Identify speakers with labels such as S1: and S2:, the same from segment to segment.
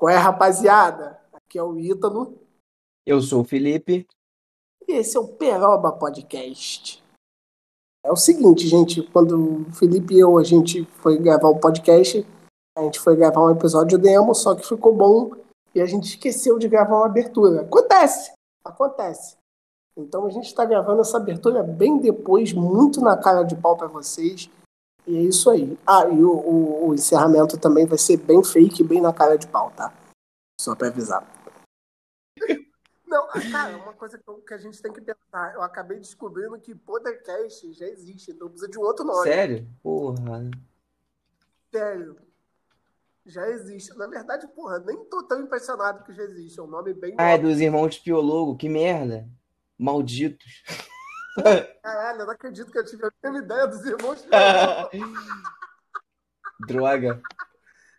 S1: Qual é, rapaziada? Aqui é o Ítalo.
S2: Eu sou o Felipe.
S1: E esse é o Peroba Podcast. É o seguinte, gente, quando o Felipe e eu a gente foi gravar o podcast, a gente foi gravar um episódio demo, só que ficou bom e a gente esqueceu de gravar uma abertura. Acontece, acontece. Então a gente está gravando essa abertura bem depois, muito na cara de pau para vocês. E é isso aí. Ah, e o, o, o, encerramento também vai ser bem fake, bem na cara de pau, tá? Só pra avisar. Não, cara, uma coisa que a gente tem que pensar. Eu acabei descobrindo que podcast já existe, então precisa de um outro nome.
S2: Sério? Porra.
S1: Sério. Já existe. Na verdade, porra, nem tô tão impressionado que já existe. É um nome bem.
S2: Ah, é dos irmãos Piologo, que merda. Malditos.
S1: Caralho, eu não acredito que eu tive a mesma ideia dos irmãos.
S2: Droga.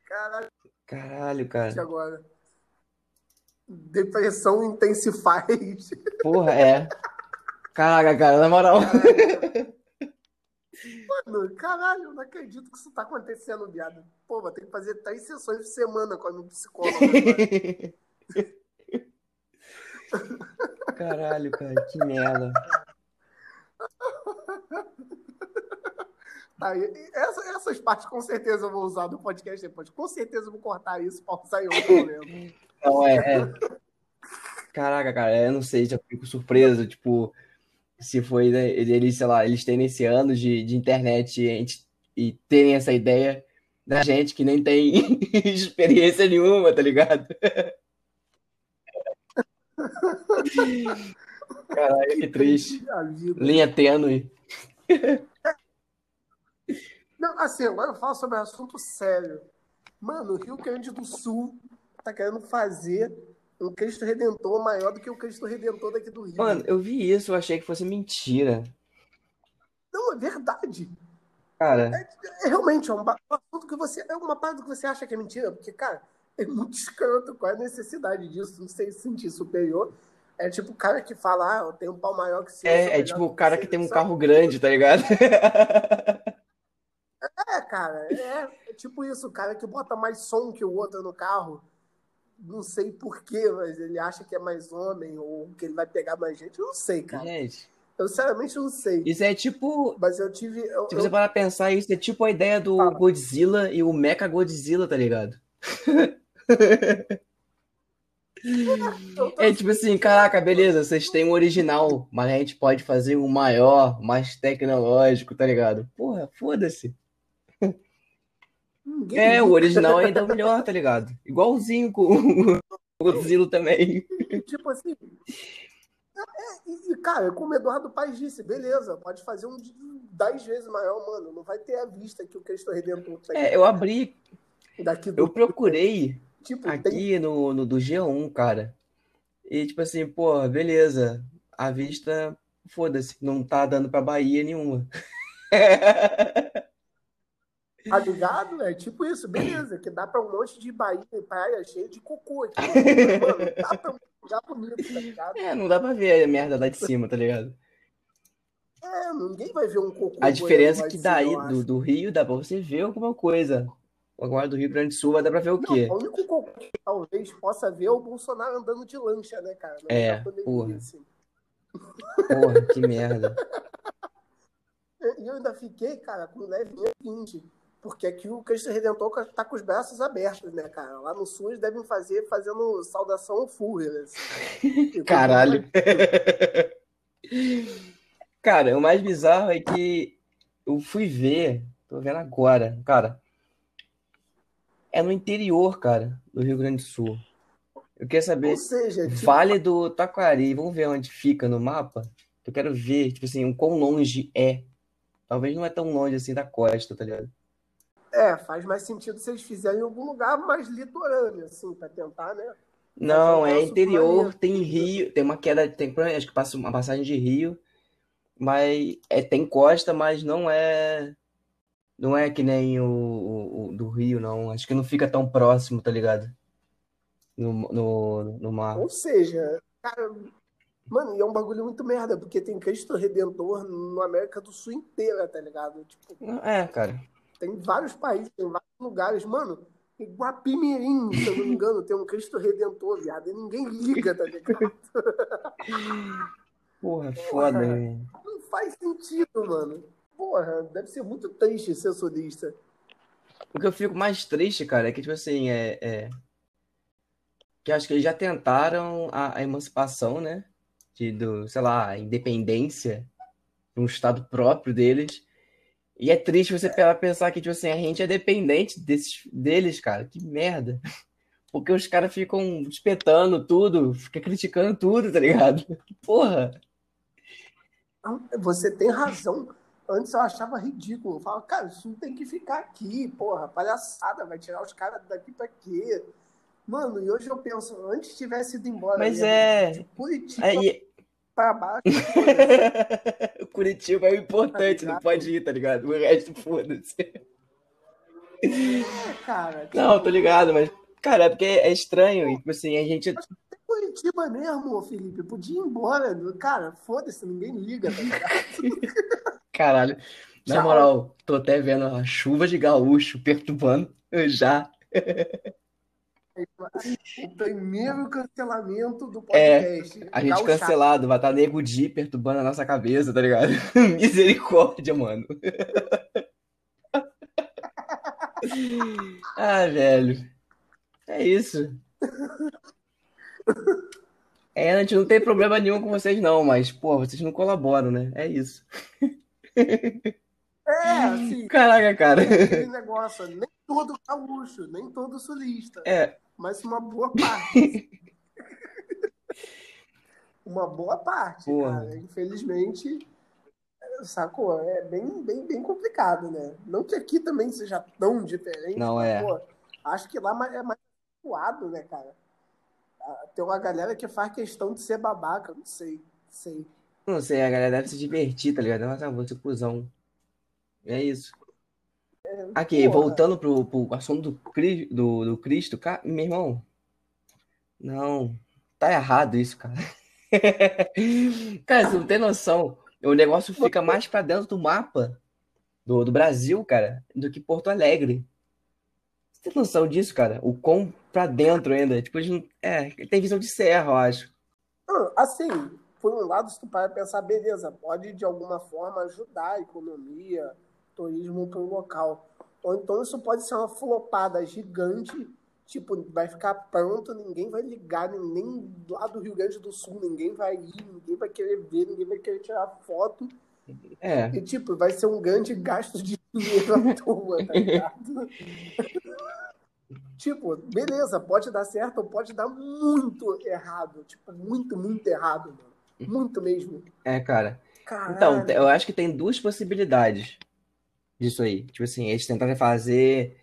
S1: Caralho.
S2: Caralho, cara.
S1: Agora. Depressão intensifies.
S2: Porra, é. Caraca, cara, na moral.
S1: Mano, caralho, eu não acredito que isso tá acontecendo, viado. Pô, vou ter que fazer três sessões por semana com a minha psicóloga.
S2: Caralho, cara, que merda.
S1: Tá, essa, essas partes com certeza eu vou usar no podcast depois. Com certeza eu vou cortar isso para sair outro momento.
S2: Não, é, é. Caraca, cara, eu não sei, já fico surpreso, tipo, se foi, né, eles, sei lá, eles terem esse ano de, de internet e, e terem essa ideia da gente que nem tem experiência nenhuma, tá ligado? Caralho, que triste. Linha tênue.
S1: Não, assim, agora eu falo sobre um assunto sério. Mano, o Rio Grande do Sul tá querendo fazer um Cristo Redentor maior do que o Cristo Redentor daqui do Rio.
S2: Mano, eu vi isso, eu achei que fosse mentira.
S1: Não, é verdade.
S2: Cara.
S1: É, é realmente é um, assunto que você. É uma parte que você acha que é mentira, porque, cara, é muito escroto. Qual é a necessidade disso? Não sei se sentir superior. É tipo o cara que fala, ah, eu tenho um pau maior que você.
S2: É, é tipo o cara que, que tem um carro grande, tá ligado?
S1: Cara, é, é, tipo isso, o cara que bota mais som que o outro no carro. Não sei porquê, mas ele acha que é mais homem ou que ele vai pegar mais gente. Eu não sei, cara.
S2: Gente.
S1: Eu sinceramente não sei.
S2: Isso é tipo.
S1: Mas eu tive. Eu,
S2: se você eu... parar pensar, isso é tipo a ideia do Fala. Godzilla e o Mecha Godzilla, tá ligado? É tipo assim, caraca, beleza, vocês têm um original, mas a gente pode fazer um maior, mais tecnológico, tá ligado? Porra, foda-se. É, o original ainda é melhor, tá ligado? Igualzinho com o Godzilla também.
S1: Tipo assim. É, e, cara, como o Eduardo Paes disse, beleza, pode fazer um de 10 vezes maior, mano. Não vai ter a vista que o Cristo Redentor
S2: tem. É, eu abri. Daqui do... Eu procurei tipo, aqui tem... no, no do G1, cara. E tipo assim, pô, beleza. A vista, foda-se, não tá dando pra Bahia nenhuma.
S1: Tá ligado? É tipo isso, beleza, que dá pra um monte de Bahia e praia cheia de cocô aqui. Mano, dá pra jogar bonito, tá ligado?
S2: É, não dá pra ver a merda lá de cima, tá ligado?
S1: É, ninguém vai ver um cocô.
S2: A diferença é que daí do, do Rio dá pra você ver alguma coisa. Agora do Rio Grande do Sul vai dar pra ver o quê?
S1: Não, o único cocô que talvez possa ver é o Bolsonaro andando de lancha, né, cara?
S2: Não é, porra. Assim. Porra, que merda.
S1: E eu ainda fiquei, cara, com leve seguinte porque aqui o Cristo Redentor tá com os braços abertos, né, cara? Lá no sul eles devem fazer fazendo saudação Führer. Assim.
S2: Caralho. cara, o mais bizarro é que eu fui ver, tô vendo agora, cara. É no interior, cara, do Rio Grande do Sul. Eu queria saber. Ou
S1: seja, tipo...
S2: Vale do Taquari, vamos ver onde fica no mapa? Eu quero ver, tipo assim, o quão longe é. Talvez não é tão longe assim da costa, tá ligado?
S1: É, faz mais sentido se eles fizerem em algum lugar mais litorâneo, assim, para tentar, né?
S2: Não, é interior, tem rio, tem uma queda, tem acho que passa uma passagem de rio, mas é, tem costa, mas não é não é que nem o, o, o, do rio, não. Acho que não fica tão próximo, tá ligado? No, no, no mar.
S1: Ou seja, cara, mano, e é um bagulho muito merda, porque tem Cristo Redentor na América do Sul inteira, tá ligado? Tipo,
S2: é, cara.
S1: Tem vários países, tem vários lugares. Mano, Guapimirim, se eu não me engano, tem um Cristo Redentor, viado, e ninguém liga, tá ligado?
S2: Porra, foda,
S1: Porra.
S2: velho.
S1: Não faz sentido, mano. Porra, deve ser muito triste ser solista.
S2: O que eu fico mais triste, cara, é que, tipo assim, é, é... que acho que eles já tentaram a, a emancipação, né? De, do, sei lá, a independência de um estado próprio deles. E é triste você pensar que, tipo assim, a gente é dependente desses, deles, cara. Que merda. Porque os caras ficam espetando tudo, ficam criticando tudo, tá ligado? Porra.
S1: Você tem razão. Antes eu achava ridículo. Eu falava, cara, isso não tem que ficar aqui, porra, palhaçada, vai tirar os caras daqui pra quê? Mano, e hoje eu penso, antes tivesse ido embora.
S2: Mas é.
S1: Curitiba
S2: é, e-
S1: pra baixo.
S2: O Curitiba é o importante,
S1: Tá
S2: não pode ir, tá ligado? O resto, foda-se.
S1: cara, tipo,
S2: Não, tô ligado, mas, cara, é porque é estranho. E, tipo assim, a gente.
S1: Curitiba mesmo, Felipe, podia ir embora. Cara, foda-se, ninguém liga, tá ligado?
S2: Caralho. Na
S1: Tchau.
S2: moral, tô até vendo a chuva de gaúcho perturbando já.
S1: O primeiro cancelamento do
S2: É,
S1: podcast.
S2: A gente cancelado, vai estar Nego Di perturbando a nossa cabeça, tá ligado? Misericórdia, mano. Ah, velho. É isso. É, a gente não tem problema nenhum com vocês, não, mas, pô, vocês não colaboram, né? É isso.
S1: É, assim,
S2: Caraca, cara.
S1: aquele negócio, nem todo gaúcho, nem todo sulista,
S2: É,
S1: mas uma boa parte. uma boa parte,
S2: Porra.
S1: cara. Infelizmente, é, sacou? É bem, bem, bem complicado, né? Não que aqui também seja tão diferente,
S2: Não
S1: mas,
S2: é.
S1: pô, acho que lá é mais suado, né, cara? Ah, Tem uma galera que faz questão de ser babaca, não sei, sei.
S2: não sei, a galera deve se divertir, tá ligado? Nossa, vou ser cuzão. É isso. Aqui,
S1: porra.
S2: voltando pro, pro assunto do, Cri- do, do Cristo, cara, meu irmão. Não, tá errado isso, cara. Cara, você não tem noção. O negócio fica mais pra dentro do mapa do, do Brasil, cara, do que Porto Alegre. Você tem noção disso, cara? O quão pra dentro ainda. Tipo, não- é, tem visão de serra, eu acho.
S1: Ah, Assim, por um lado, se tu para pensar, beleza, pode de alguma forma ajudar a economia, turismo para o local. Ou então isso pode ser uma flopada gigante, tipo, vai ficar pronto, ninguém vai ligar, nem, lá do Rio Grande do Sul, ninguém vai ir, ninguém vai querer ver, ninguém vai querer tirar foto.
S2: É,
S1: E, tipo, vai ser um grande gasto de dinheiro à toa, tá ligado? Tipo, beleza, pode dar certo ou pode dar muito errado. Tipo, muito, muito errado, mano. Muito mesmo.
S2: é, cara.
S1: Caralho.
S2: Então, eu acho que tem duas possibilidades disso aí. Tipo assim, eles tentarem fazer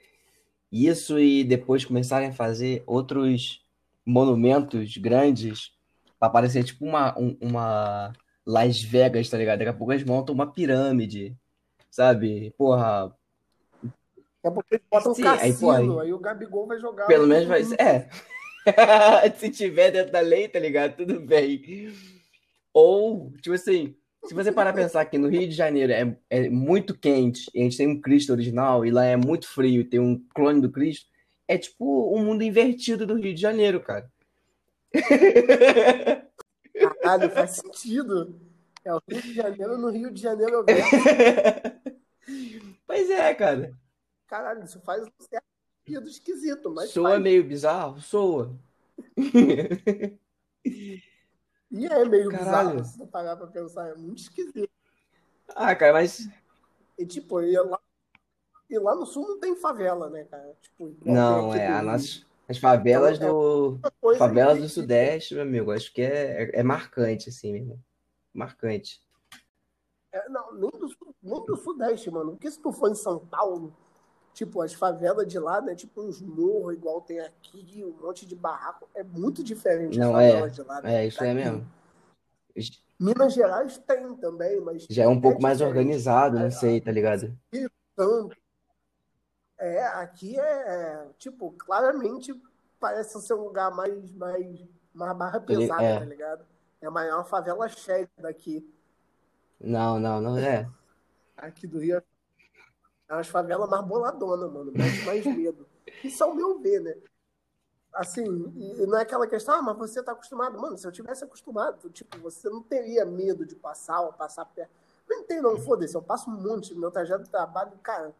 S2: isso e depois começarem a fazer outros monumentos grandes pra parecer tipo uma, um- uma Las Vegas, tá ligado? Daqui a pouco eles montam uma pirâmide, sabe? Porra,
S1: eles botam um
S2: Sim, aí,
S1: cassino, aí,
S2: aí-
S1: o Gabigol vai jogar.
S2: pelo
S1: no-
S2: menos vai ser. É. Se tiver dentro da lei, tá ligado? Tudo bem. Ou, tipo assim, se você parar pra pensar que no Rio de Janeiro é, é muito quente e a gente tem um Cristo original e lá é muito frio e tem um clone do Cristo, é tipo um mundo invertido do Rio de Janeiro, cara.
S1: Caralho, faz sentido. É o Rio de Janeiro no Rio de Janeiro. verso.
S2: Pois é, cara.
S1: Caralho, isso faz um certo sentido esquisito, mas
S2: Soa
S1: faz.
S2: meio bizarro? Soa.
S1: E é meio
S2: Caralho.
S1: bizarro, se tu parar pra pensar, é muito esquisito.
S2: Ah, cara, mas.
S1: E tipo, e lá, e lá no sul não tem favela, né, cara? Tipo,
S2: Não, é. A nossa, as favelas
S1: Então,
S2: do. Favelas
S1: que-
S2: do Sudeste, meu amigo, acho que é, é, é marcante, assim, meu irmão. Marcante.
S1: É, não, nem do, nem do Sudeste, mano. Porque se tu for em São Paulo, tipo, as favelas de lá, né? Tipo, uns morros igual tem aqui, um monte de barraco. É muito diferente
S2: Não, é.
S1: de lá. né,
S2: É, isso é
S1: daqui.
S2: mesmo.
S1: Minas Gerais tem também, mas
S2: Já é um pouco mais organizado, não
S1: É,
S2: sei, tá ligado?
S1: tanto. É, aqui é, tipo, claramente parece ser um lugar mais, mais, mais barra pesada,
S2: é.
S1: tá ligado? É a maior favela cheia daqui,
S2: Não, não, não é.
S1: aqui do Rio. É umas favelas mais boladona, mano, mais, mais medo. Isso é o meu ver, né? Assim, não é aquela questão, ah, mas você tá acostumado. Mano, se eu tivesse acostumado, tipo, você não teria medo de passar ou passar perto. Não tem, não, foda-se, eu passo um monte. Meu trajeto de trabalho, cara,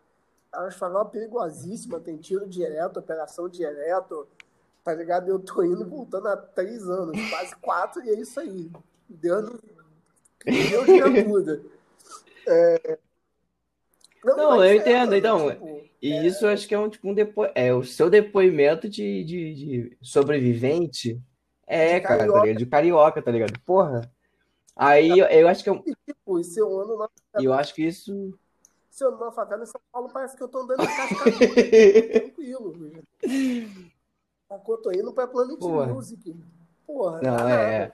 S1: elas falam perigosíssima, tem tiro direto, operação direto, tá ligado? Eu tô indo voltando há três anos, quase quatro, e é isso aí. Deus, Deus me ajuda. É...
S2: Não, não eu é, entendo, então. Tipo, e é... isso eu acho que é um tipo um depo... é o seu depoimento de, de, de sobrevivente. É, de cara, tá carioca. Tá ligado? de carioca, tá ligado? Porra. Aí eu, eu acho que eu.
S1: Tipo, seu ano na...
S2: eu acho que isso.
S1: Se eu na favela em São Paulo, parece que eu tô andando em tranquilo. Sacou? Tô indo pra Planet porra. Music. Porra.
S2: Não, é.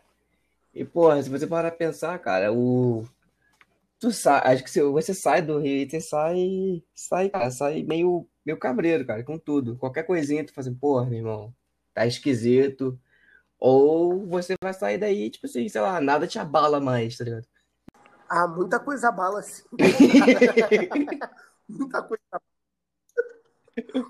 S2: E, porra, se você parar pra pensar, cara, o. Tu sai, acho que você sai do Rio e você sai, sai, cara, sai meio, meio cabreiro, cara, com tudo. Qualquer coisinha tu faz assim, porra, meu irmão, tá esquisito. Ou você vai sair daí, tipo assim, sei lá, nada te abala mais, tá ligado?
S1: Ah, muita coisa abala, sim. muita coisa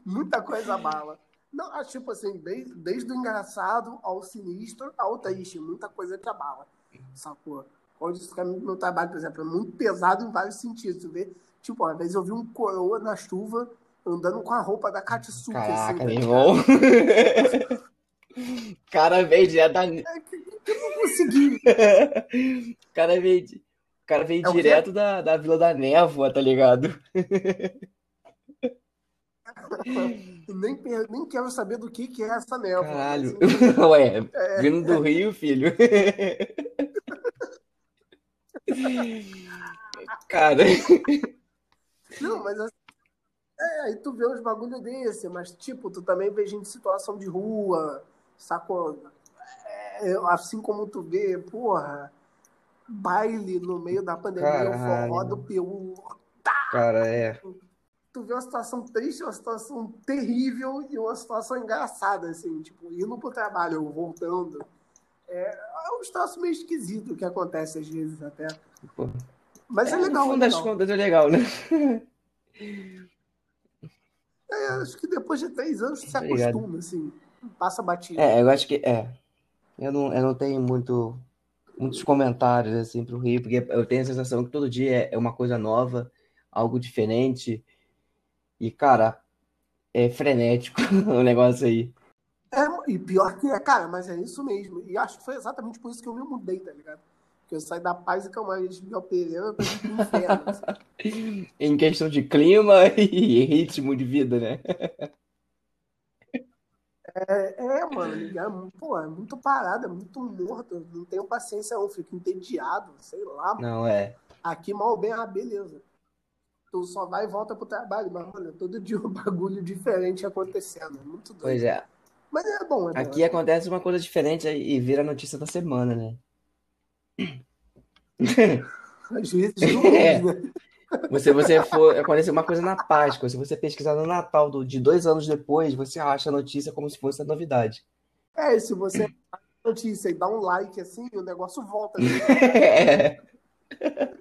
S1: Muita coisa abala. Não, acho tipo assim, desde, desde o engraçado ao sinistro ao triste, muita coisa te abala. Sacou? Onde isso caminho meu trabalho, por exemplo, é muito pesado em vários sentidos. Tu vê? Tipo, às vezes eu vi um coroa na chuva andando com a roupa da Katsuki.
S2: Assim, Caraca, assim, meu irmão. cara veio direto da.
S1: Eu não consegui.
S2: cara veio, cara veio é direto da, da Vila da Névoa, tá ligado?
S1: nem, nem quero saber do que, que é essa névoa.
S2: Caralho. Assim, Ué, é... vindo do Rio, filho. Cara.
S1: Não, mas assim, é, aí tu vê uns bagulho desse, mas tipo, tu também vê gente em situação de rua, sacou? É, assim como tu vê, porra, baile no meio da pandemia, Caralho. o forró do PU.
S2: Tá! Cara, é.
S1: Tu vê uma situação triste, uma situação terrível e uma situação engraçada, assim, tipo, indo pro trabalho, voltando. É, é um espaço meio esquisito que acontece às vezes até. Pô. Mas é, é legal.
S2: No
S1: fundo
S2: é das contas é legal, né?
S1: É, acho que depois de três anos você se acostuma, assim. Passa batido.
S2: É, eu acho que é. Eu não, eu não tenho muito, muitos comentários assim pro Rio, porque eu tenho a sensação que todo dia é uma coisa nova, algo diferente. E, cara, é frenético o negócio aí.
S1: É, e pior que é, cara, mas é isso mesmo. E acho que foi exatamente por isso que eu me mudei, tá ligado? Porque eu saí da paz e calmaria de Miguel Pereira pra inferno.
S2: Assim. em questão de clima e ritmo de vida, né?
S1: É, é mano, é, pô, é muito parado, é muito morto. Não tenho paciência, não. Fico entediado, sei lá.
S2: Não, é.
S1: Aqui mal bem, ah, beleza. Tu só vai e volta pro trabalho, mas, olha, todo dia um bagulho diferente acontecendo. É muito doido.
S2: Pois é.
S1: Mas é bom, é bom.
S2: Aqui acontece uma coisa diferente e vira a notícia da semana, né?
S1: Vezes é.
S2: né? Você, você for. Aconteceu uma coisa na Páscoa. Se você pesquisar no Natal do, de dois anos depois, você acha a notícia como se fosse a novidade.
S1: É, se você a notícia e dá um like assim, o negócio volta. Né? É.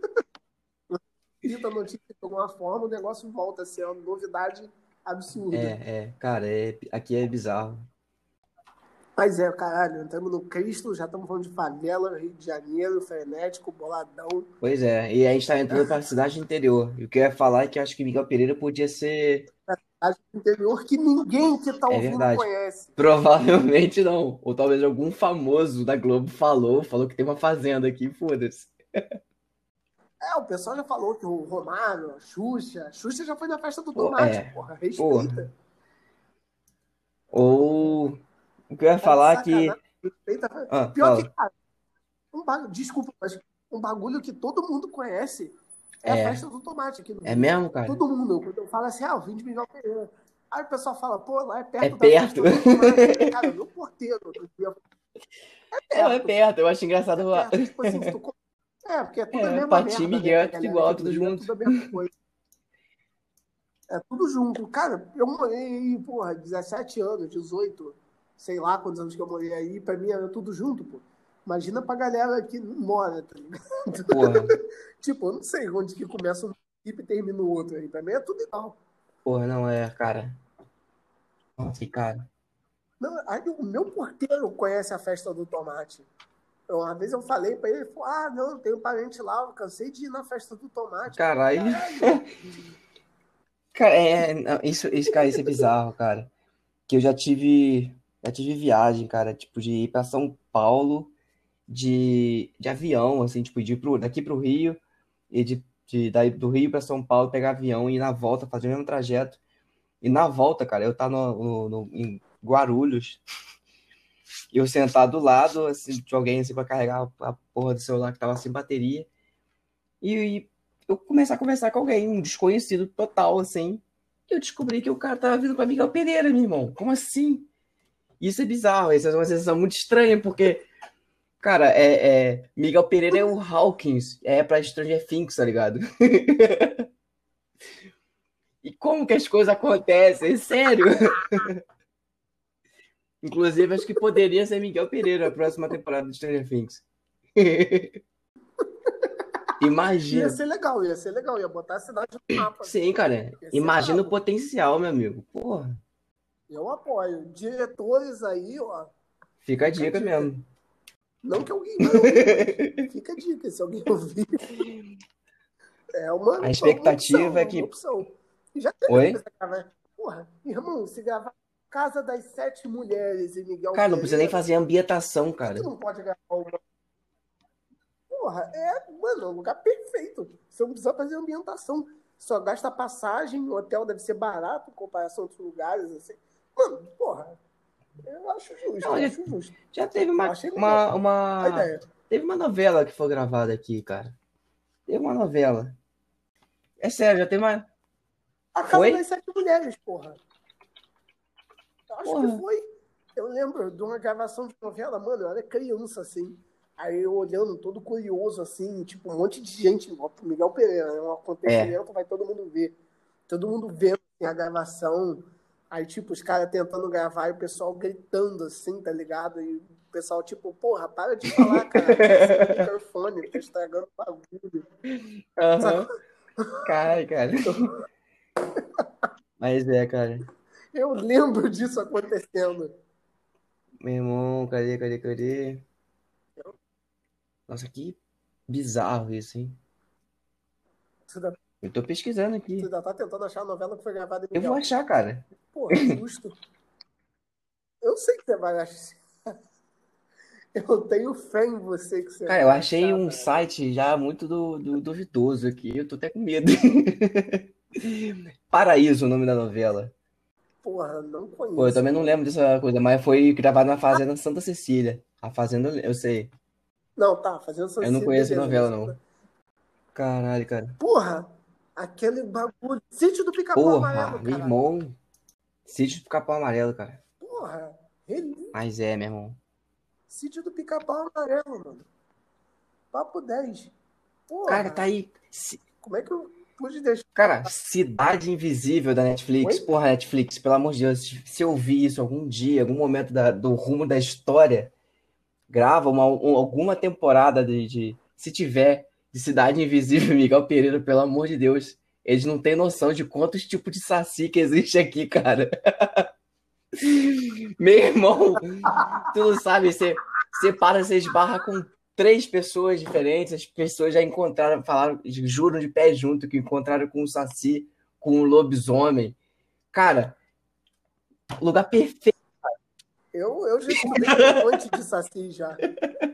S1: Cita a notícia de alguma forma, o negócio volta a ser uma novidade absurda.
S2: É, é, cara, é, aqui é bizarro.
S1: Mas é, caralho, entramos no Cristo, já estamos falando de favela, Rio de Janeiro, frenético, boladão.
S2: Pois é, e a gente está entrando para a cidade interior. E o que eu ia falar é que acho que Miguel Pereira podia ser.
S1: A cidade interior que ninguém que está é ouvindo verdade. conhece.
S2: Provavelmente não. Ou talvez algum famoso da Globo falou, falou que tem uma fazenda aqui, foda-se.
S1: É, o pessoal já falou que o Romário, a Xuxa, a Xuxa já foi na festa do tomate, é. porra, respeita. Porra.
S2: Ou o que eu ia falar é que.
S1: Ah, Pior fala. que, cara, um bagulho, desculpa, mas um bagulho que todo mundo conhece é, é. a festa do tomate aqui no
S2: É mesmo, cara?
S1: Todo mundo. Quando eu falo assim, ah, eu vim de Miguel Pereira. Aí o pessoal fala, pô, lá é perto
S2: é perto.
S1: do Cara, meu porteiro.
S2: É perto. É, é perto, eu acho engraçado. É, perto, tipo assim,
S1: tu... é porque é tudo é, a mesma Pati,
S2: merda. Miguel é tudo igual, tudo junto. É tudo a mesma coisa.
S1: É tudo junto. Cara, eu morei, porra, 17 anos, 18 sei lá quantos anos que eu morei aí, pra mim era tudo junto, pô. Imagina pra galera que mora, tá ligado? Porra. tipo, eu não sei onde que começa um tipo e termina o outro aí. Pra mim é tudo igual.
S2: Porra, não é, cara. Nossa, cara.
S1: Não, aí o meu porteiro conhece a festa do tomate. Uma vez eu falei pra ele, ele falou, ah, não, tem um parente lá, eu cansei de ir na festa do tomate.
S2: Caralho. cara, é, isso, isso, cara, isso é bizarro, cara. Que eu já tive, já tive viagem, cara, tipo, de ir pra São Paulo de, de avião, assim, tipo, de ir pro, daqui pro Rio e de, de daí do Rio para São Paulo pegar avião e ir na volta, fazer o mesmo trajeto. E na volta, cara, eu tá no, no, no em Guarulhos, eu sentar do lado assim, de alguém assim para carregar a porra do celular que tava sem bateria. E, e, eu começar a conversar com alguém, um desconhecido total, assim. E eu descobri que o cara tava vindo para Miguel Pereira, meu irmão. Como assim? Isso é bizarro, isso é uma sensação muito estranha, porque Cara, é, é, Miguel Pereira é o Hawkins, é pra Stranger Things, tá ligado? e como que as coisas acontecem? Sério? Inclusive, acho que poderia ser Miguel Pereira a próxima temporada de Stranger Things. Imagina.
S1: Ia ser legal, ia ser legal, ia botar a cidade no mapa.
S2: Sim, cara. Imagina o potencial, meu amigo. Porra.
S1: Eu apoio. Diretores aí, ó.
S2: Fica a dica, dica. mesmo.
S1: Não que alguém não. Fica a dica, se alguém ouvir. É uma.
S2: A expectativa
S1: uma opção,
S2: é que.
S1: Uma opção. Já teve
S2: Oi?
S1: Gravar. Porra, irmão, se gravar Casa das Sete Mulheres e Miguel.
S2: Cara, não precisa nem fazer ambientação, cara.
S1: Você não pode gravar uma. Porra, é, mano, é um lugar perfeito. Você não precisa fazer ambientação. Só gasta passagem, o hotel deve ser barato em comparação a outros lugares, assim. Mano, porra, eu acho justo, não, eu acho justo.
S2: Já teve uma, uma, uma teve uma novela que foi gravada aqui, cara. Teve uma novela. É sério, já tem uma.
S1: A Casa das Sete Mulheres, porra. Eu acho porra. que foi. Eu lembro de uma gravação de novela, mano, eu era criança, assim. Aí eu olhando, todo curioso, assim, tipo, um monte de gente, Miguel Pereira, né? um acontecimento, é. vai todo mundo ver. Todo mundo vendo assim, a gravação Aí, tipo, os caras tentando gravar e o pessoal gritando assim, tá ligado? E o pessoal, tipo, porra, para de falar, cara. Esse microfone, tá estragando o bagulho.
S2: Uhum. Cara, cara. Mas é, cara.
S1: Eu lembro disso acontecendo.
S2: Meu irmão, cadê, cadê, cadê? Nossa, que bizarro isso, hein? Eu tô pesquisando aqui.
S1: Você ainda tá tentando achar a novela que foi gravada em
S2: Eu vou achar, cara.
S1: Porra, é justo. eu sei que você vai achar. Eu tenho fé em você que você
S2: Cara, eu achei achar, um cara. site já muito do, do, duvidoso aqui. Eu tô até com medo. Paraíso, o nome da novela.
S1: Porra, não conheço.
S2: Pô, eu também não lembro dessa coisa, mas foi gravado na Fazenda Santa Cecília. A Fazenda, eu sei.
S1: Não, tá, Fazenda Santa Cecília.
S2: Eu não conheço a novela, não. Caralho, cara.
S1: Porra, aquele bagulho. Sítio do Pica-Pau Amarelo,
S2: meu irmão. Sítio do Pica-Pau Amarelo, cara.
S1: Porra, relíquia.
S2: Mas é, meu irmão.
S1: Sítio do Pica-Pau Amarelo, mano. Papo 10.
S2: Porra. Cara, tá aí.
S1: Como é que eu pude deixar?
S2: Cara, Cidade Invisível da Netflix. Oi? Porra, Netflix, pelo amor de Deus. Se eu vi isso algum dia, algum momento da, do rumo da história, grava uma, um, alguma temporada de, de. Se tiver, de Cidade Invisível, Miguel Pereira, pelo amor de Deus. Eles não têm noção de quantos tipos de saci que existe aqui, cara. Meu irmão, tu não sabe, você, você para, você esbarra com três pessoas diferentes, as pessoas já encontraram, falaram, juram de pé junto que encontraram com o saci, com o lobisomem. Cara, lugar perfeito.
S1: Eu, eu já estudei um monte de saci já.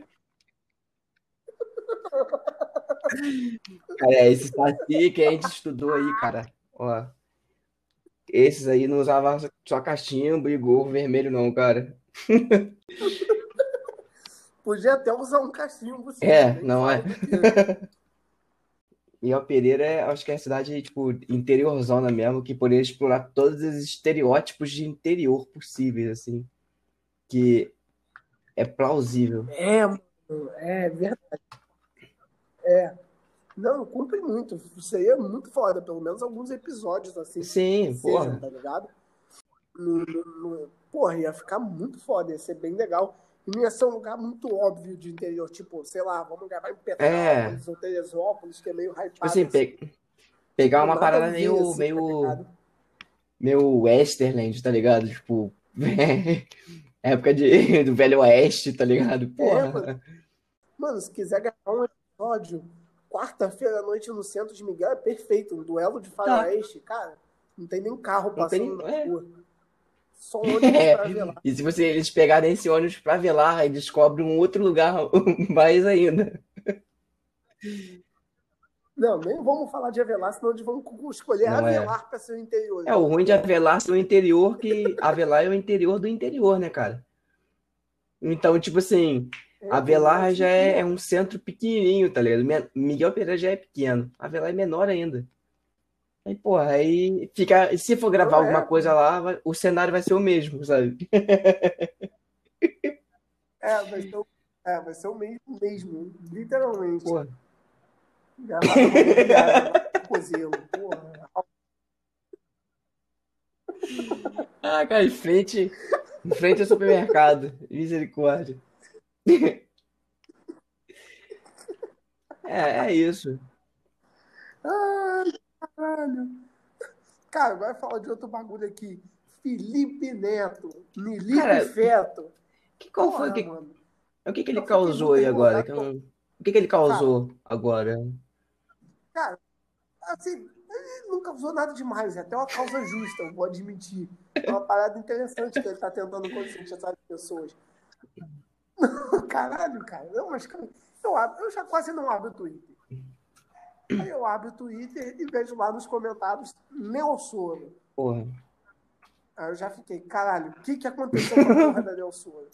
S2: Cara, é esse saci que a gente estudou aí, cara. Ó. Esses aí não usavam só cachimbo e gorro vermelho, não, cara.
S1: Podia até usar um cachimbo.
S2: É, não é? E o Pereira, é, acho que é a cidade, tipo, interiorzona mesmo, que poderia explorar todos os estereótipos de interior possíveis, assim. Que é plausível.
S1: É, é verdade. É. Não, cumpre muito. Isso aí é muito foda. Pelo menos alguns episódios assim.
S2: Sim, porra.
S1: tá ligado? No, no, no, porra, ia ficar muito foda. Ia ser bem legal. E não ia ser um lugar muito óbvio de interior. Tipo, sei lá, vamos gravar em Petrópolis é. ou Teresópolis, que é meio hypado. Tipo
S2: assim, assim. Pe pegar uma parada meio. Assim, meio... Tá meu Westerland, tá ligado? Tipo, época de, do Velho Oeste, tá ligado? Porra.
S1: É, mano. mano, se quiser gravar um episódio, quarta-feira à noite no centro de Miguel é perfeito. Um duelo de faroeste, tá. cara, não tem nem carro passando tem, na é. rua. Só ônibus é. pra velar.
S2: E se você, eles pegarem esse ônibus pra velar, aí descobrem um outro lugar mais ainda.
S1: Não, nem vamos falar de Avelar, senão eles vão escolher não Avelar é. para ser o interior.
S2: É, o ruim de Avelar ser o interior, que Avelar é o interior do interior, né, cara? Então, tipo assim, é, Avelar já é, é, um centro pequenininho, tá ligado? Miguel Pereira já é pequeno. Avelar é menor ainda. Aí, porra, aí fica. Se for gravar não alguma é. coisa lá, vai, o cenário vai ser o mesmo, sabe?
S1: É, vai ser o, é, vai ser o mesmo, mesmo literalmente.
S2: Porra.
S1: Cozelo, porra.
S2: Ah, cara, em frente, em frente ao supermercado. Misericórdia. É, é isso.
S1: Ai, caralho. Cara, vai falar de outro bagulho aqui. Felipe Neto, Felipe Cara, Feto.
S2: Que, qual Porra, foi que, mano. o que, que ele causou aí agora? Que não, o que, que ele causou Cara, agora?
S1: Cara, assim, ele não causou nada demais, é até uma causa justa, eu vou admitir. É uma parada interessante que ele tá tentando conscientizar as pessoas. Caralho, cara. Não, mas eu, abro, eu já quase não abro o Twitter. Aí eu abro o Twitter e vejo lá nos comentários Nelsoro.
S2: Porra.
S1: Aí eu já fiquei, caralho, o que, que aconteceu com a porra da Nelsoro?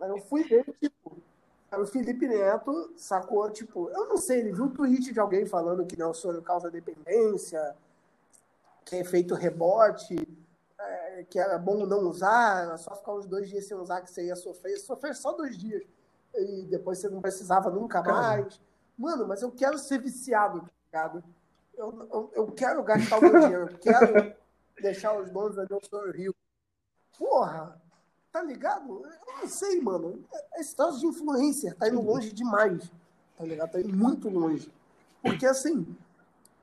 S1: Aí eu fui ver, tipo, o Felipe Neto sacou, tipo, eu não sei, ele viu um tweet de alguém falando que Nelson causa dependência, que é feito rebote, que era bom não usar, era só ficar uns dois dias sem usar que você ia sofrer. Sofrer só dois dias. E depois você não precisava nunca mais. Mano, mas eu quero ser viciado, tá ligado? Eu, eu, eu quero gastar o meu dinheiro, eu quero deixar os donos da Nelson Rio. Porra! Tá ligado? Eu não sei, mano. Esse troço de influencer tá indo longe demais. Tá ligado? Tá indo muito longe. Porque assim,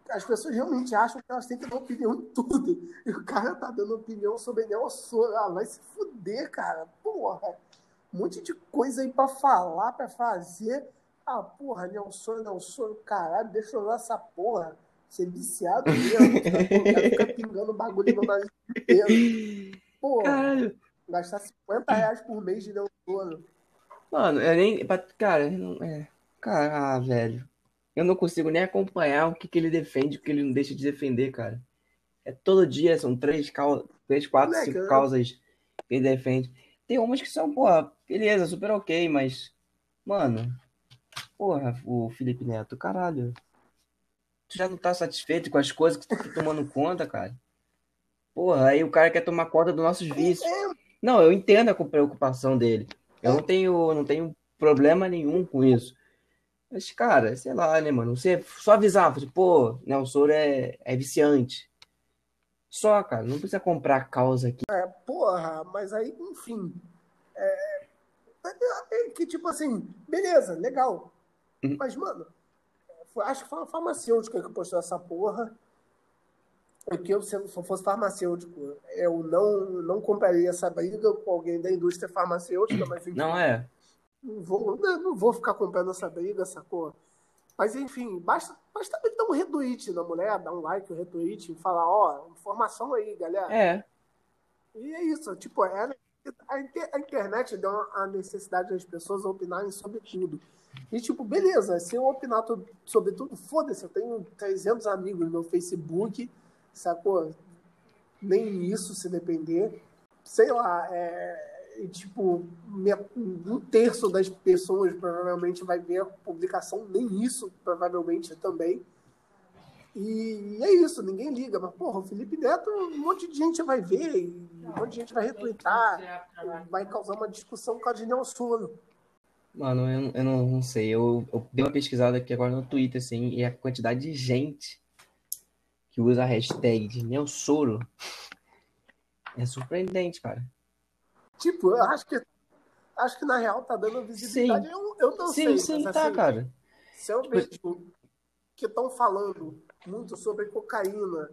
S1: as pessoas realmente acham que elas têm que dar opinião em tudo. E o cara tá dando opinião sobre Nelson. Ah, vai se fuder, cara. Porra. Um monte de coisa aí pra falar, pra fazer. Ah, porra, Nelson, Nelson, caralho, deixa eu usar essa porra. Ser viciado mesmo. Tá? Fica pingando bagulho no nariz inteiro. Porra. Caralho. Gastar 50 reais por mês de Neosono.
S2: Mano, eu nem. Cara, não, é. Cara, ah, velho. Eu não consigo nem acompanhar o que, que ele defende, o que ele não deixa de defender, cara. É todo dia, são três, cau... três quatro, cinco causas que ele defende. Tem umas que são, porra, beleza, super ok, mas. Mano. Porra, o Felipe Neto, caralho. Tu já não tá satisfeito com as coisas que tu tá tomando conta, cara? Porra, aí o cara quer tomar conta dos nossos vícios. Não, eu entendo a preocupação dele. Eu não tenho, não tenho problema nenhum com isso. Mas, cara, sei lá, né, mano? Você só avisar, tipo, pô, né, o soro é, é viciante. Só, cara, não precisa comprar causa aqui.
S1: É, porra, mas aí, enfim. É, é, é que, tipo assim, beleza, legal. Uhum. Mas, mano, acho que foi uma farmacêutica que postou essa porra porque eu, se eu fosse farmacêutico, eu não, não compraria essa briga com alguém da indústria farmacêutica, mas enfim,
S2: Não é?
S1: Não vou, não vou ficar comprando essa briga, sacou? Mas enfim, basta, basta dar um retweet na mulher, dar um like, um retweet e falar, ó, informação aí, galera.
S2: É.
S1: E é isso, tipo, é, a, internet deu a necessidade das pessoas opinarem sobre tudo. E, tipo, beleza, se eu opinar sobre tudo, foda-se, eu tenho 300 amigos no Facebook sacou? Nem isso se depender. Sei lá, é, tipo, um terço das pessoas provavelmente vai ver a publicação, nem isso provavelmente também. E é isso, ninguém liga. Mas, porra, o Felipe Neto, um monte de gente vai ver, um monte de gente vai retweetar, vai causar uma discussão com a de Nelson.
S2: Mano, eu, eu não, não, sei. Eu, eu dei uma pesquisada aqui agora no Twitter, assim, e a quantidade de gente que usa a hashtag de meu soro é surpreendente, cara.
S1: Tipo, eu acho que acho que na real tá dando visibilidade. Sim. Eu, eu não
S2: sim,
S1: sei.
S2: Sim, mas, tá, assim, cara.
S1: Se eu tipo, vejo que estão falando muito sobre cocaína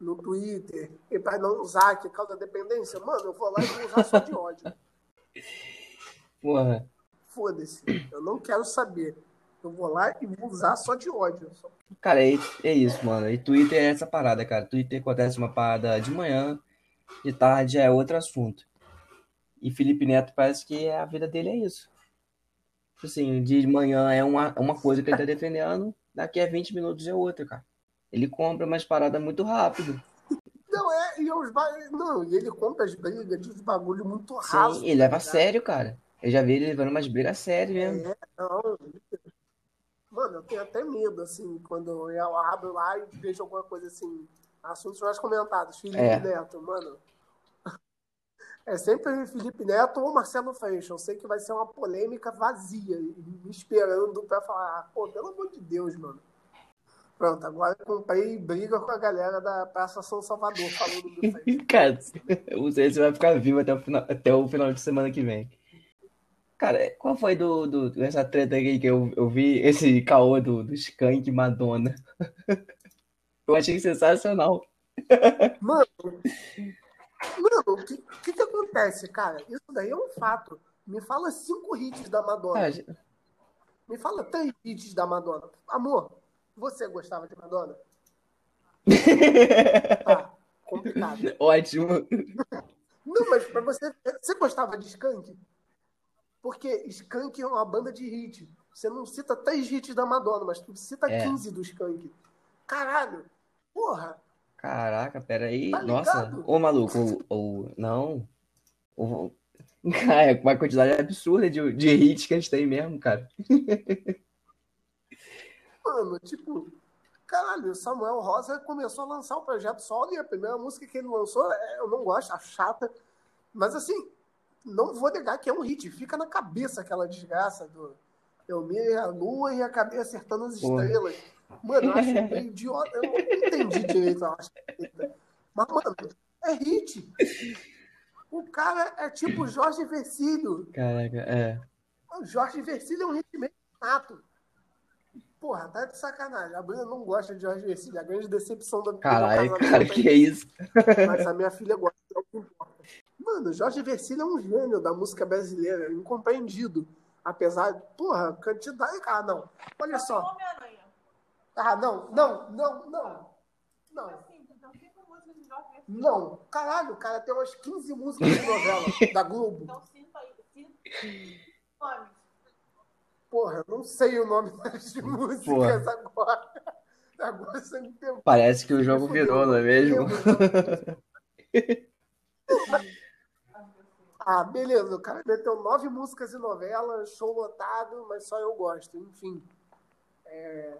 S1: no Twitter e para não usar que causa dependência, mano, eu vou lá e vou usar só de ódio.
S2: Porra.
S1: Foda-se. Eu não quero saber. Eu vou lá e vou usar só de ódio. Só...
S2: Cara, é, é isso, mano. E Twitter é essa parada, cara. Twitter acontece uma parada de manhã, de tarde é outro assunto. E Felipe Neto parece que a vida dele é isso. Tipo assim, de manhã é uma, uma coisa que ele tá defendendo, daqui a 20 minutos é outra, cara. Ele compra umas paradas muito rápido.
S1: Não, é, e os Não, e ele compra as brigas de uns bagulho muito raso.
S2: Sim, ele leva a tá sério, cara. Eu já vi ele levando umas brigas a sério mesmo. É, não.
S1: Mano, eu tenho até medo, assim, quando eu abro lá e vejo alguma coisa assim, assuntos mais comentados, Felipe é. Neto, mano. É sempre Felipe Neto ou Marcelo Freixo. Eu sei que vai ser uma polêmica vazia, me esperando pra falar, pô, pelo amor de Deus, mano. Pronto, agora eu comprei briga com a galera da Praça São Salvador falando do Freixo.
S2: Cara, você vai ficar vivo até o final, até o final de semana que vem. Cara, qual foi do, do, essa treta aí que eu, eu vi, esse caô do, do Skank Madonna? Eu achei sensacional.
S1: Mano, mano, o que, que, que acontece, cara? Isso daí é um fato. Me fala cinco hits da Madonna. Ah, Me fala três hits da Madonna. Amor, você gostava de Madonna? tá, complicado.
S2: Ótimo.
S1: Não, mas pra você. Você gostava de Skank? Porque Skank é uma banda de hit. Você não cita três hits da Madonna, mas tu cita é. 15 do Skank. Caralho! Porra!
S2: Caraca, peraí. Tá Nossa, ô maluco, ou não. O, é uma quantidade absurda de, de hits que a gente tem mesmo, cara.
S1: Mano, tipo, caralho, o Samuel Rosa começou a lançar o projeto solo e a primeira música que ele lançou, é, eu não gosto, a chata. Mas assim, não vou negar que é um hit. Fica na cabeça aquela desgraça do. Eu mirei a lua e acabei acertando as estrelas. Mano, eu acho meio idiota. Eu não entendi direito a Mas, mano, é hit. O cara é tipo Jorge Versilo.
S2: Caraca, é.
S1: O Jorge Versilo é um hit meio nato. Porra, tá de sacanagem. A Bruna não gosta de Jorge Versilo. A grande decepção da
S2: Caralho, cara, que é isso?
S1: Mas a minha filha gosta. É o que importa. Mano, Jorge Versilo é um gênio da música brasileira, incompreendido. Apesar de, porra, quantidade. Ah, não. Olha só. Ah, não, não, não, não. Não. Não, caralho, cara, tem umas 15 músicas de novela da Globo. Então cinta aí, Porra, eu não sei o nome das músicas Porra. agora. Agora você me
S2: Parece que o jogo virou, não é mesmo?
S1: Ah, beleza, o cara meteu nove músicas e novelas, show lotado, mas só eu gosto, enfim. É...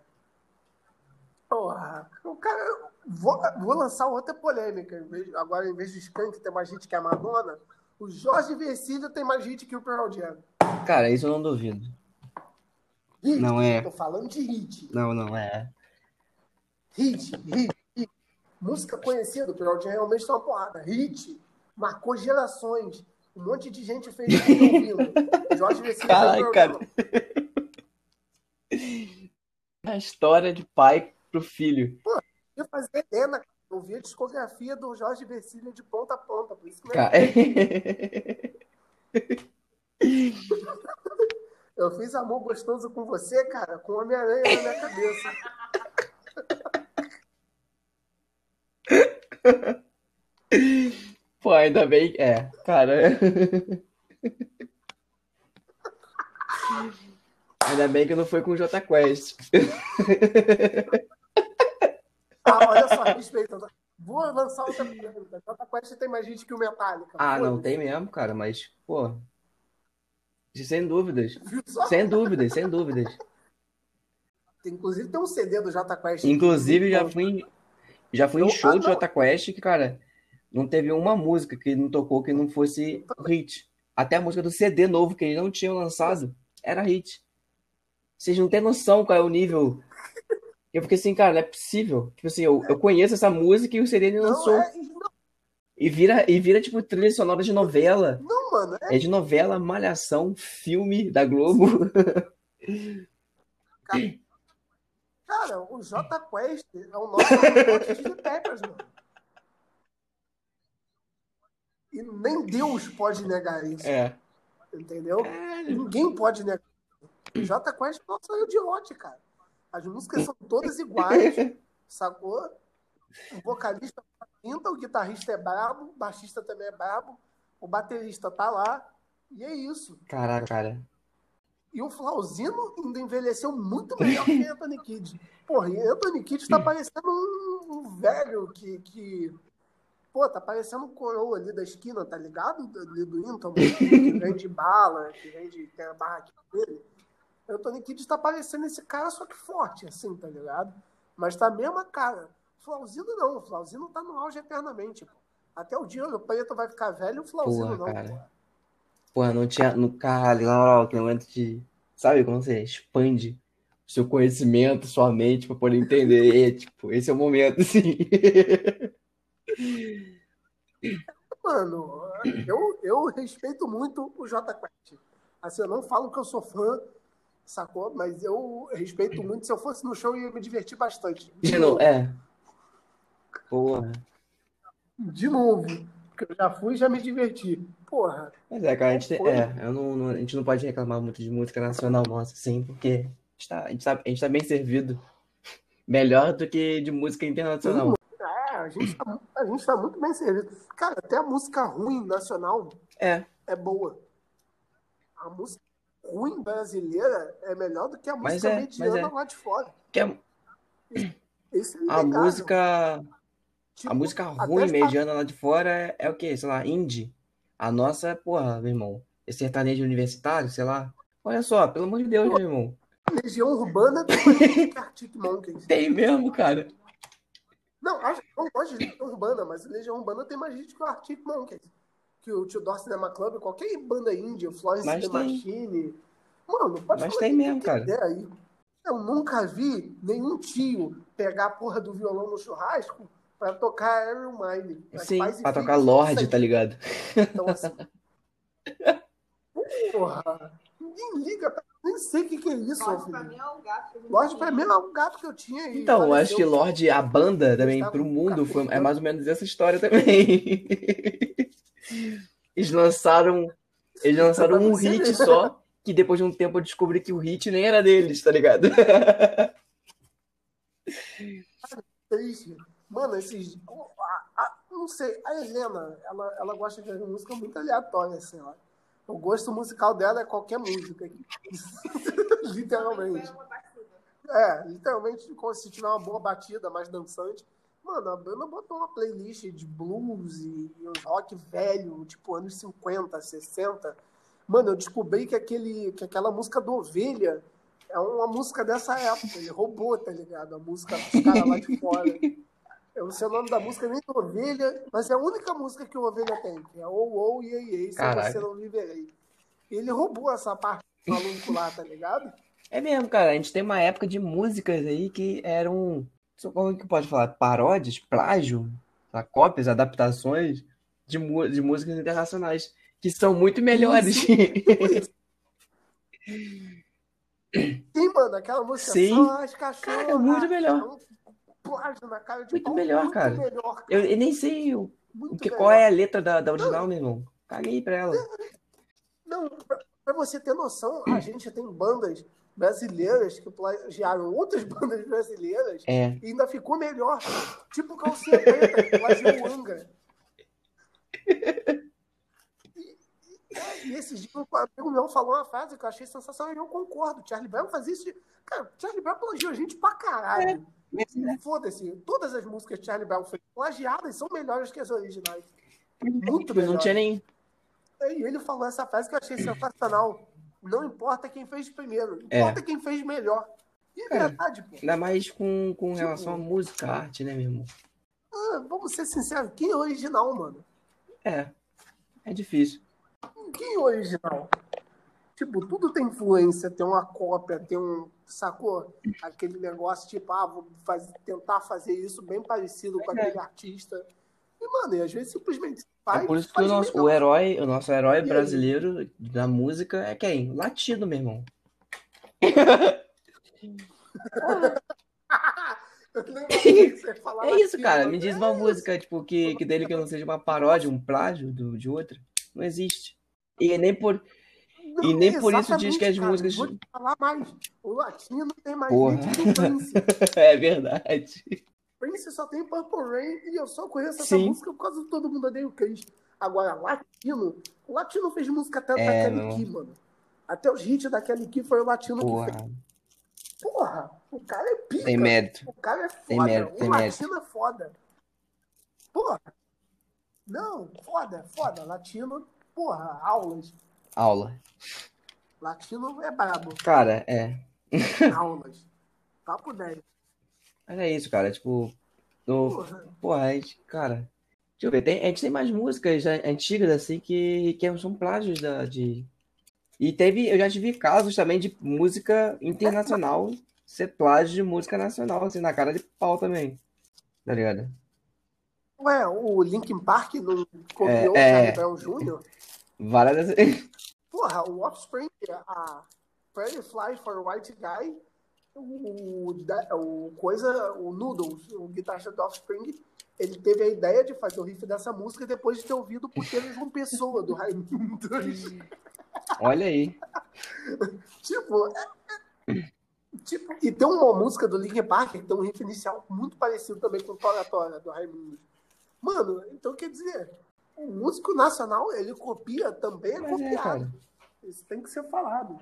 S1: Porra, o cara. Vou, vou lançar outra polêmica. Agora, em vez de Skank ter mais gente que a Madonna, o Jorge Versilo tem mais gente que o Pearl Jam.
S2: Cara, isso eu não duvido.
S1: Hit,
S2: não é.
S1: Tô falando de hit.
S2: Não, não é.
S1: Hit, hit, hit. Música conhecida do Pearl Jam realmente tá uma porrada. Hit. Marcou gerações. Um monte de gente fez ouvindo. Jorge Vecino.
S2: Ai, cara. A história de pai pro filho.
S1: Pô, eu fazia Helena, eu vi a discografia do Jorge Versilia de ponta a ponta, por isso que
S2: cara...
S1: Eu fiz amor gostoso com você, cara, com Homem-Aranha na minha
S2: cabeça. Pô, ainda bem. É, cara. Ainda bem que não foi com o J Quest.
S1: Ah, olha só, respeita. Vou lançar outra pergunta. J Quest tem mais gente que o Metallica.
S2: Ah, não tem mesmo, cara, mas, pô. Sem dúvidas. Sem dúvidas, sem dúvidas.
S1: Inclusive tem um CD do J Quest.
S2: Inclusive já fui, já fui em show do J Quest que, cara, não teve uma música que não tocou que não fosse hit. Até a música do CD novo que eles não tinham lançado era hit. Vocês não têm noção qual é o nível. Eu fiquei assim, cara, não é possível. Tipo assim, eu, eu conheço essa música e o CD lançou. Não, é, não. E vira, e vira, tipo, trilha sonora de novela.
S1: Não, mano. É,
S2: é de novela, malhação, filme da Globo.
S1: Cara, cara o J Quest é o nosso de Peppers, mano. E nem Deus pode negar isso.
S2: É.
S1: Entendeu?
S2: Caralho.
S1: Ninguém pode negar. O Jota Quest não saiu de lote, cara. As músicas são todas iguais, sacou? O vocalista pinta, o guitarrista é brabo, o baixista também é brabo, o baterista tá lá, e é isso.
S2: Caraca, cara.
S1: E o Flauzino ainda envelheceu muito melhor que Anthony Kidd. Porra, e Anthony Kidd tá parecendo um, um velho que, que. Pô, tá parecendo um coroa ali da esquina, tá ligado? Ali do Inton, que vende bala, que vende. tem a barra aqui dele. Anthony Kidd tá parecendo esse cara, só que forte, assim, tá ligado? Mas tá a mesma cara. Flauzino não, o Flauzino tá no auge eternamente, pô. Até o dia o preto vai ficar velho, o Flauzino
S2: Porra,
S1: não,
S2: cara.
S1: pô.
S2: Porra, não tinha. No caralho, na moral, aquele momento de. Sabe quando você expande o seu conhecimento, sua mente, pra poder entender? É, tipo, esse é o momento, assim.
S1: Mano, eu, eu respeito muito o J Quest. Assim, eu não falo que eu sou fã, sacou? Mas eu respeito muito. Se eu fosse no show, eu ia me divertir bastante.
S2: De novo, é. Porra.
S1: De novo. Porque eu já fui e já me diverti. Porra.
S2: Mas é, cara, a gente, é, eu não, não- a gente não pode reclamar muito de música nacional nossa, assim, porque a gente tá, a gente tá, a gente tá bem servido. Melhor do que de música internacional.
S1: É, a gente, tá, a gente tá muito bem servido. Cara, até a música ruim nacional
S2: É,
S1: é boa. A música ruim brasileira é melhor do que a
S2: Mas
S1: música
S2: é, mas
S1: mediana
S2: é.
S1: lá de fora.
S2: que a,
S1: Isso é
S2: a música, a
S1: Tipo,
S2: música
S1: até
S2: ruim, mediana lá de fora é, é o quê? Sei lá, indie. A nossa, é, porra, meu irmão, esse sertanejo universitário, sei lá. Olha só, pelo amor de Deus, meu irmão.
S1: Legião Urbana tem mais gente que Arctic Monkeys.
S2: Tem mesmo, cara.
S1: Não, acho- eu gosto de Legião Urbana, mas Legião Urbana tem mais gente que o Arctic Monkeys. Que o Tudor Cinema Club, qualquer banda índia, Florence
S2: Mas
S1: The
S2: tem.
S1: Machine. Mano, pode
S2: Mas
S1: falar
S2: tem mesmo, cara.
S1: aí. Eu nunca vi nenhum tio pegar a porra do violão no churrasco pra tocar Iron Mine. As
S2: Sim, pra
S1: filhos
S2: tocar Lorde, tá ligado?
S1: Então, assim. Porra! Ninguém liga, pra- nem sei o que, que é isso,
S3: Lorde pra mim é o gato
S1: Lorde pra mim é um gato que eu tinha e
S2: Então, eu acho que. Lorde, a banda também, pro mundo, foi, é mais ou menos essa história também. Eles lançaram, eles lançaram um
S1: Você
S2: hit só, que depois de um tempo eu descobri que o hit nem era deles, tá ligado?
S1: triste. Mano, esses. a- a- não sei, a Helena, ela, ela gosta de música muito aleatória, assim, ó. O gosto musical dela é qualquer música. literalmente. É, literalmente, se tiver uma boa batida, mais dançante. Mano, a banda botou uma playlist de blues e, e uns rock velho, tipo anos 50, 60. Mano, eu descobri que, aquele, que aquela música do Ovelha é uma música dessa época. Ele roubou, tá ligado? A música dos caras lá de fora. Eu não sei o nome da música nem do Ovelha, mas é a única música que o Ovelha tem, que é Ou Ou Iê Iê, Se
S2: Caraca.
S1: Você Não Viverei. Ele roubou essa parte do maluco lá, tá ligado?
S2: É mesmo, cara, a gente tem uma época de músicas aí que eram, como que pode falar, paródias, plágio, tá? cópias, adaptações de, de músicas internacionais, que são muito melhores.
S1: Sim, mano, aquela música
S2: Sim.
S1: só as cachorras.
S2: Cara, muito melhor.
S1: É plágio na cara de
S2: Muito
S1: pau,
S2: melhor,
S1: muito
S2: cara.
S1: melhor, cara.
S2: Eu, eu nem sei o, o que,
S1: melhor.
S2: qual é a letra da, da original, meu irmão. Caguei pra ela.
S1: Não, pra, pra você ter noção, a gente tem bandas brasileiras que plagiaram outras bandas brasileiras
S2: É,
S1: e ainda ficou melhor. Tipo Calcinha Preta, que plagiou o Angra. E, e, e esse dia um amigo meu falou uma frase que eu achei sensacional e eu concordo. Charlie Brown fazia isso. de- Cara, Charlie Brown plagiou a gente pra caralho. Foda-se, todas as músicas que Charlie Brown fez plagiadas são melhores que as originais. Muito
S2: tipo, não
S1: melhor.
S2: tinha nem.
S1: E ele falou essa frase que eu achei sensacional. Não importa quem fez primeiro,
S2: É.
S1: importa quem fez melhor. E é
S2: É.
S1: verdade, pô.
S2: Ainda mais com, com
S1: Tipo-
S2: relação à música, à arte, né, meu irmão?
S1: Ah, vamos ser sinceros, quem é original, mano?
S2: É, é difícil.
S1: Quem é original? Tipo, tudo tem influência, tem uma cópia, tem um. Sacou? Aquele negócio, tipo, ah, vou fazer, tentar fazer isso bem parecido com aquele artista. E, mano, e às vezes simplesmente faz.
S2: É por isso que o nosso, o herói, o nosso herói
S1: aí?
S2: brasileiro da música é quem? Latino, meu irmão. é isso, cara. Me diz uma é música, tipo, que, que dele que não seja uma paródia, um plágio do, de outra. Não existe. E nem por. Não, e nem por isso diz que as cara, músicas.
S1: Vou te falar mais. O latino tem mais
S2: Porra. é verdade.
S1: Prince só tem Purple Rain e eu só conheço essa Sim. música por causa de todo mundo odeia o Chris. Agora, latino. O latino fez música até é, da Kelly Key, mano. Até os hits da Kelly Key foi o latino
S2: Porra.
S1: que fez. Porra, o cara é pica.
S2: Tem mérito.
S1: O cara é foda.
S2: Tem mérito,
S1: tem o latino mérito. é foda. Porra. Não, foda, foda. Latino, porra, aulas.
S2: Aula.
S1: Latino é brabo.
S2: Cara, é.
S1: Aulas. Papo 10.
S2: Mas é isso, cara. Tipo, no... porra. porra, a gente, cara. Deixa eu ver, tem, a gente tem mais músicas antigas assim que, que são plágios da, de. E teve, eu já tive casos também de música internacional ser plágio de música nacional, assim, na cara de pau também. Tá ligado?
S1: Ué, o Linkin Park não copiou é, é... o Charlie Brown Jr.?
S2: Várias
S1: Porra, o Offspring, a Pretty Fly for White Guy, o, o, coisa, o Noodles, o guitarrista do Offspring, ele teve a ideia de fazer o riff dessa música depois de ter ouvido por ter João Pessoa, do Raimundo.
S2: Olha aí.
S1: tipo, é, é, tipo, e tem uma música do Linkin Park que tem um riff inicial muito parecido também com o Tora Tora, do Raimundo. Mano, então quer dizer, o músico nacional, ele copia também é é, copiado. Isso tem que ser falado.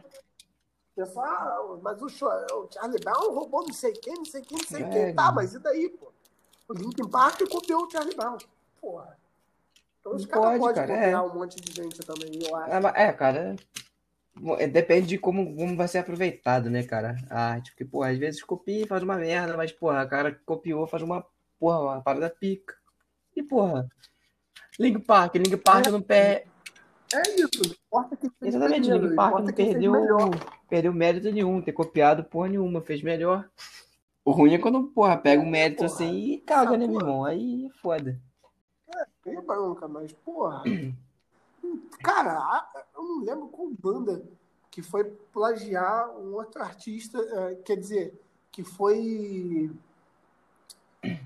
S1: Pessoal, ah, mas o, Charlie Brown roubou não sei quem, não sei quem, não sei é, quem. Tá, mas e daí, pô? O Linkin Park copiou o Charlie Brown. Porra. Então os caras podem cara, copiar é. um monte de gente também, eu acho.
S2: É, cara. É, depende de como, como vai ser aproveitado, né, cara? Ah, tipo, que, porra, às vezes copia e faz uma merda, mas, porra, o cara copiou, faz uma, porra, uma parada pica. E, porra, Link Park, Link Park é, no pé.
S1: É isso, não importa
S2: Exatamente, Link Park não perdeu, perdeu mérito nenhum, ter copiado porra nenhuma, fez melhor. O ruim é quando, porra, pega o um mérito porra, assim e caga, né, meu irmão? Aí é foda.
S1: É, é bronca, mas, porra. Cara, eu não lembro qual banda que foi plagiar um outro artista, é, quer dizer, que foi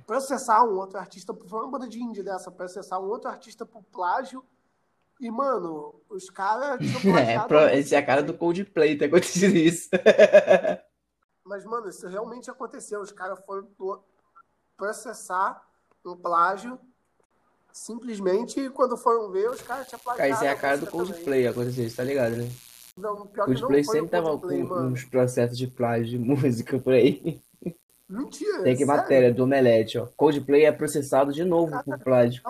S1: processar um outro artista, foi uma banda de indie dessa, processar um outro artista por plágio. E, mano, os caras
S2: É, é a cara do Coldplay ter acontecido isso.
S1: Mas, mano, isso realmente aconteceu. Os caras foram processar um plágio simplesmente e quando foram ver, os caras tinham plagiado.
S2: Cara, isso é a cara do Coldplay aconteceu isso, tá ligado, né?
S1: Não,
S2: pior Coldplay não sempre tava com mano. uns processos de plágio de música por aí.
S1: Mentira.
S2: Tem que matéria do Omelete, ó. Coldplay é processado de novo por plágio.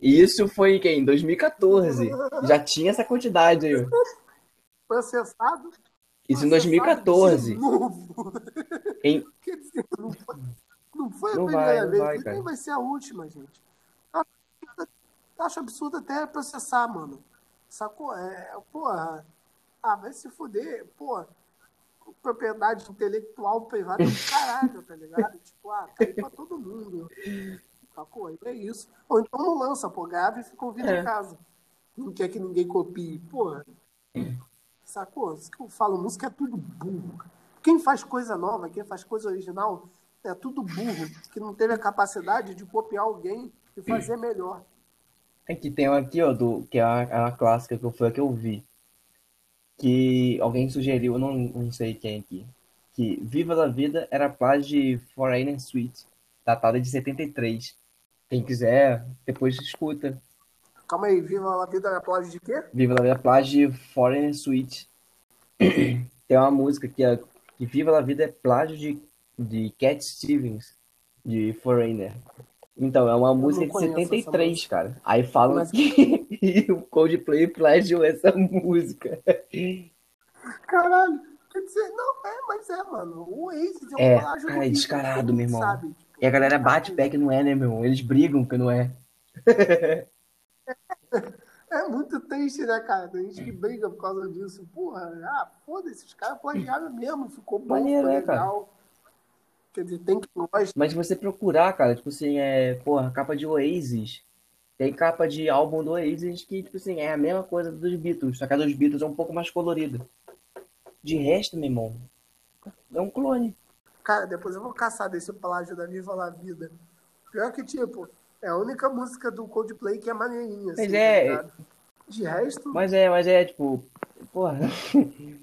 S2: Isso foi em quem? Em 2014. Já tinha essa quantidade aí.
S1: Processado?
S2: Isso em 2014. Em...
S1: Quer dizer, não foi, não foi a não primeira vai, vez, vai, nem vai ser a última, gente. Acho absurdo até processar, mano. Sacou? É, porra. Ah, vai se fuder. Porra propriedade intelectual privada do caralho, tá ligado? tipo, ah, tá aí pra todo mundo. Sacou? É isso. Ou então não lança, pô, grave e fica ouvindo é. em casa. Não quer que ninguém copie. Porra. Sacou? Isso que eu falo, música é tudo burro. Quem faz coisa nova, quem faz coisa original, é tudo burro, que não teve a capacidade de copiar alguém e fazer melhor.
S2: É que tem aqui, ó, do, que é uma, uma clássica que foi a que eu vi que alguém sugeriu, não, não sei quem aqui, que Viva la Vida era plágio de Foreigner Suite, datada de 73. Quem quiser, depois escuta.
S1: Calma aí, Viva la Vida era plágio de quê?
S2: Viva la Vida é plágio de Foreigner Suite. Tem uma música que é que Viva la Vida é plágio de, de Cat Stevens, de Foreigner. Então, é uma música de 73, cara. Aí falam Mas... que o Coldplay plagiou essa música.
S1: Caralho, quer dizer, não, é, mas é, mano. O Oasis
S2: é um é, plágio é descarado, meu irmão. Sabe? E a galera bate pé que não é, né, meu irmão? Eles brigam que não é.
S1: É muito triste, né, cara? Tem gente que briga por causa disso. Porra, ah, foda-se, os caras plagiaram mesmo, ficou bom, Maneiro, né, legal. Cara? Quer dizer, tem que gostar.
S2: Mas se você procurar, cara, tipo assim, é, porra, capa de Oasis. Tem capa de álbum do Oasis que, tipo assim, é a mesma coisa dos Beatles, só que a dos Beatles é um pouco mais colorida. De resto, meu irmão, é um clone.
S1: Cara, depois eu vou caçar desse plágio da Viva La Vida. Pior que, tipo, é a única música do Coldplay que é maneirinha.
S2: Mas assim, é.
S1: Tá de resto.
S2: Mas é, mas é, tipo. Porra.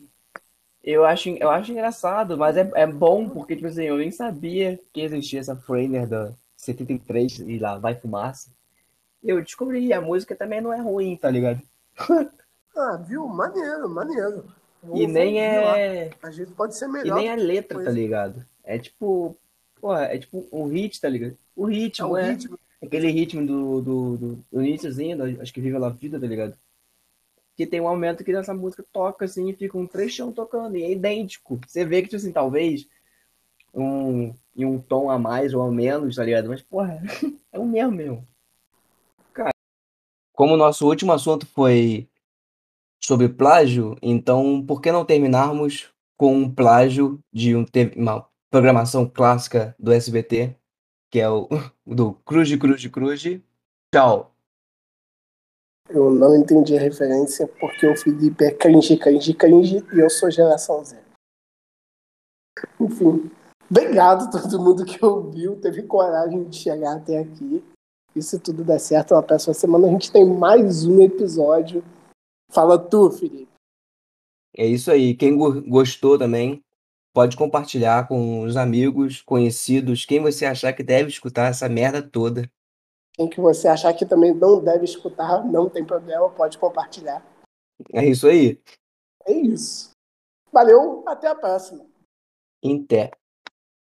S2: eu, acho, eu acho engraçado, mas é, é bom, porque, tipo assim, eu nem sabia que existia essa Frainer da 73 e lá vai fumaça. Eu descobri, a música também não é ruim, tá ligado?
S1: ah, viu? Maneiro, maneiro.
S2: E nem é.
S1: A gente pode ser melhor.
S2: E nem a letra, tá ligado? É tipo. Porra, é tipo um hit, tá ligado? O ritmo, é. O é ritmo. Aquele ritmo do, do, do, do iníciozinho, acho que Viva a Vida, tá ligado? Que tem um momento que essa música toca assim e fica um trechão tocando, e é idêntico. Você vê que, tipo assim, talvez um, em um tom a mais ou a menos, tá ligado? Mas, porra, é o mesmo mesmo. Cara, como o nosso último assunto foi sobre plágio, então por que não terminarmos com um plágio de um, uma programação clássica do SBT, que é o do Cruz, Cruz, Cruz. Tchau.
S1: Eu não entendi a referência porque o Felipe é cringe, cringe, cringe e eu sou geração Z. Enfim, obrigado a todo mundo que ouviu, teve coragem de chegar até aqui. E se tudo der certo, na próxima semana a gente tem mais um episódio. Fala tu, Felipe.
S2: É isso aí. Quem gostou também, Pode compartilhar com os amigos, conhecidos, quem você achar que deve escutar essa merda toda.
S1: Quem que você achar que também não deve escutar, não tem problema, pode compartilhar.
S2: É isso aí.
S1: É isso. Valeu, até a próxima.
S2: Inter.